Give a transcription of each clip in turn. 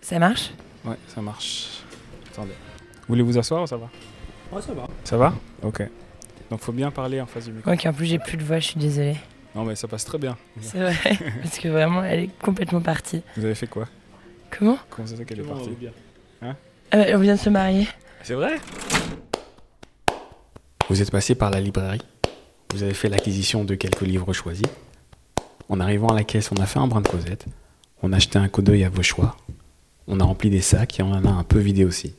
Ça marche? Ouais, ça marche. Attendez. Vous voulez vous asseoir ou ça va? Ouais, ça va. Ça va? Ok. Donc faut bien parler en face du micro. Ok, en plus j'ai plus de voix, je suis désolée. Non mais ça passe très bien. C'est vrai, parce que vraiment elle est complètement partie. Vous avez fait quoi? Comment? Comment ça fait qu'elle est on partie? va bien? Ah bah, On vient de se marier. C'est vrai? Vous êtes passé par la librairie. Vous avez fait l'acquisition de quelques livres choisis. En arrivant à la caisse, on a fait un brin de causette. On a acheté un coup d'œil à vos choix. On a rempli des sacs et on en a un peu vidé aussi.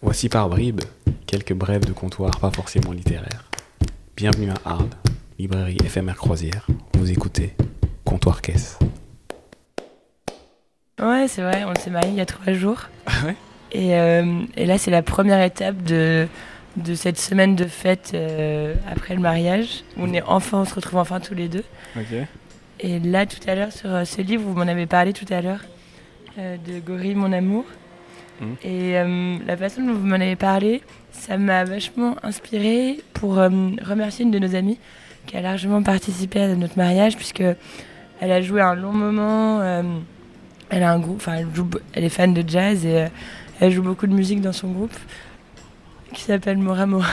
Voici par bribes quelques brèves de comptoir pas forcément littéraires. Bienvenue à Arles, librairie éphémère croisière. Vous écoutez Comptoir Caisse. Ouais, c'est vrai, on s'est marié il y a trois jours. Ah ouais? Et, euh, et là, c'est la première étape de, de cette semaine de fête euh, après le mariage. On est enfin, on se retrouve enfin tous les deux. Ok. Et là, tout à l'heure, sur euh, ce livre, vous m'en avez parlé tout à l'heure, de Gorille, mon amour. Mhm. Et euh, la façon dont vous m'en avez parlé, ça m'a vachement inspiré pour euh, remercier une de nos amies qui a largement participé à notre mariage, puisque elle a joué un long moment. euh, elle a un groupe, enfin, elle, joue elle est fan de jazz et euh, elle joue beaucoup de musique dans son groupe qui s'appelle Mora Mora.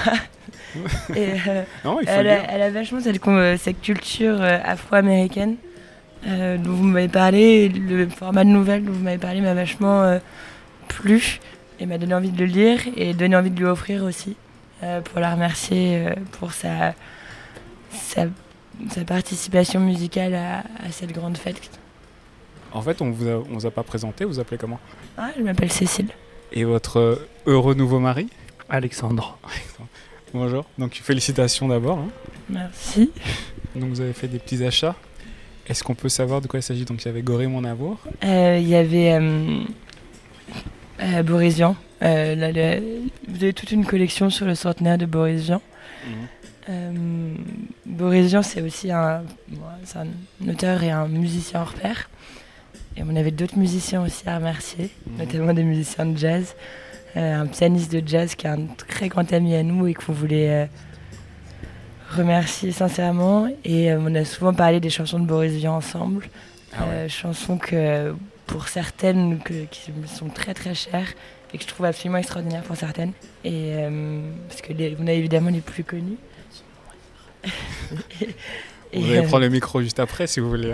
et euh, Non, elle, le a, dire. elle a vachement cette, euh, culture euh, afro-américaine euh, dont vous m'avez parlé. Le format de nouvelle dont vous m'avez parlé m'a vachement euh, plu et m'a donné envie de le lire et donné envie de lui offrir aussi euh, pour la remercier euh, pour sa, sa, sa participation musicale à, à cette grande fête. En fait, on vous a, on vous a pas présenté. Vous vous appelez comment? Ah, je m'appelle Cécile. Et votre heureux nouveau mari? Alexandre. Bonjour. Donc félicitations d'abord. hein. Merci. Donc vous avez fait des petits achats? Est-ce qu'on peut savoir de quoi il s'agit? Donc il y avait Goré mon amour. Euh, Il y avait euh, euh, Boris Vian. Euh, là, le- vous avez toute une collection sur le centenaire de Boris Vian. Boris Vian, c'est aussi un, auteur et un musicien hors pair. Et on avait d'autres musiciens aussi à remercier, Mhm. notamment des musiciens de jazz. Euh, un pianiste de jazz qui est un très grand ami à nous et qu'on voulait euh, remercier sincèrement. Et euh, on a souvent parlé des chansons de Boris Vian ensemble. Ah ouais. Euh, chansons que, pour certaines, que- qui me sont très très chères et que je trouve absolument extraordinaires pour certaines. Et euh, parce que les, on a évidemment les plus connus. Et, Vous allez prendre le micro juste après si vous voulez.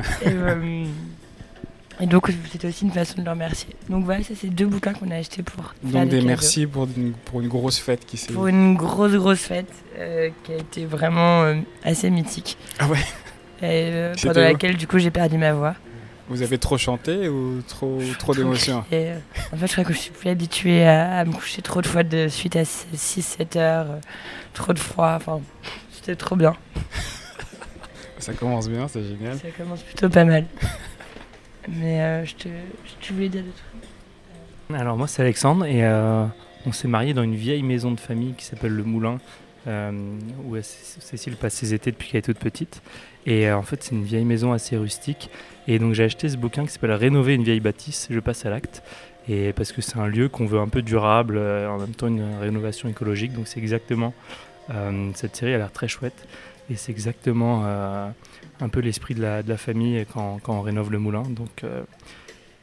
Et, donc c'était aussi une façon de le remercier. Donc voilà, ça c'est deux bouquins qu'on a achetés pour faire Donc des merci pour une, pour une grosse fête qui s'est. Pour une grosse grosse fête euh, qui a été vraiment euh, assez mythique. Ah ouais. Et, euh, pendant laquelle du coup j'ai perdu ma voix. Vous avez trop chanté ou trop trop d'émotions? en fait, je crois que je suis plus habituée à, à me coucher trop de fois de suite à 6-7 heures, euh, trop de froid. Enfin, c'était trop bien. Ça commence bien, c'est génial. Ça commence plutôt pas mal. Mais euh, je te, voulais dire des trucs Alors moi c'est Alexandre et euh, on s'est marié dans une vieille maison de famille qui s'appelle le Moulin euh, où Cé- Cécile passe ses étés depuis qu'elle est toute petite. Et en fait c'est une vieille maison assez rustique. Et donc j'ai acheté ce bouquin qui s'appelle Rénover une vieille bâtisse, je passe à l'acte. Et parce que c'est un lieu qu'on veut un peu durable, en même temps une rénovation écologique. Donc c'est exactement, cette série a l'air très chouette. Et c'est exactement euh, un peu l'esprit de la, de la famille quand, quand on rénove le moulin. Donc euh,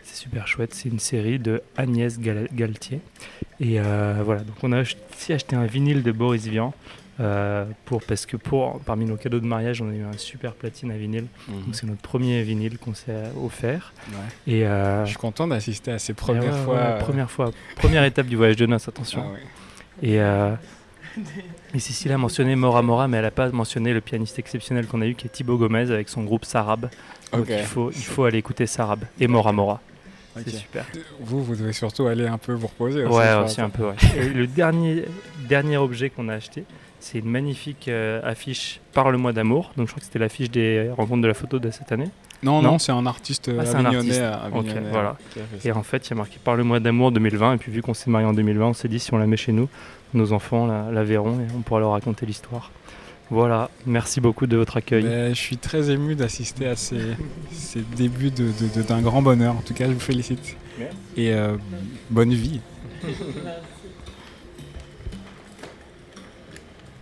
c'est super chouette. C'est une série de Agnès Gal- Galtier. Et euh, voilà, donc on a aussi acheté un vinyle de Boris Vian. euh, pour, parce que pour, parmi nos cadeaux de mariage, on a eu un super platine à vinyle. Mhm. Donc c'est notre premier vinyle qu'on s'est offert. Ouais. Et euh, Je suis content d'assister à ces premières ouais, fois. ouais, première fois, première étape du voyage de noces, attention. ah. Et, euh, et Cécile a mentionné Mora Mora, mais elle n'a pas mentionné le pianiste exceptionnel qu'on a eu, qui est Thibaut Gomez, avec son groupe Sarab. Donc il, faut, il faut aller écouter Sarab et Mora Mora. C'est super. Vous, vous devez surtout aller un peu vous reposer. aussi, Ouais, aussi un peu. ouais. Et le dernier, dernier objet qu'on a acheté, c'est une magnifique euh, affiche par le mois d'amour. Donc je crois que c'était l'affiche des rencontres de la photo de cette année. Non, Non non, c'est un artiste Ah, c'est un avignonnais. artiste. Avignonnais, voilà. ça. Et en fait, il y a marqué par le mois d'amour 2020. Et puis vu qu'on s'est marié en 2020, on s'est dit si on la met chez nous, nos enfants la, la verront et on pourra leur raconter l'histoire. Voilà, merci beaucoup de votre accueil. Ben, je suis très ému d'assister à ces, ces débuts de- de- de- d'un grand bonheur. En tout cas, je vous félicite. Et euh, bonne vie.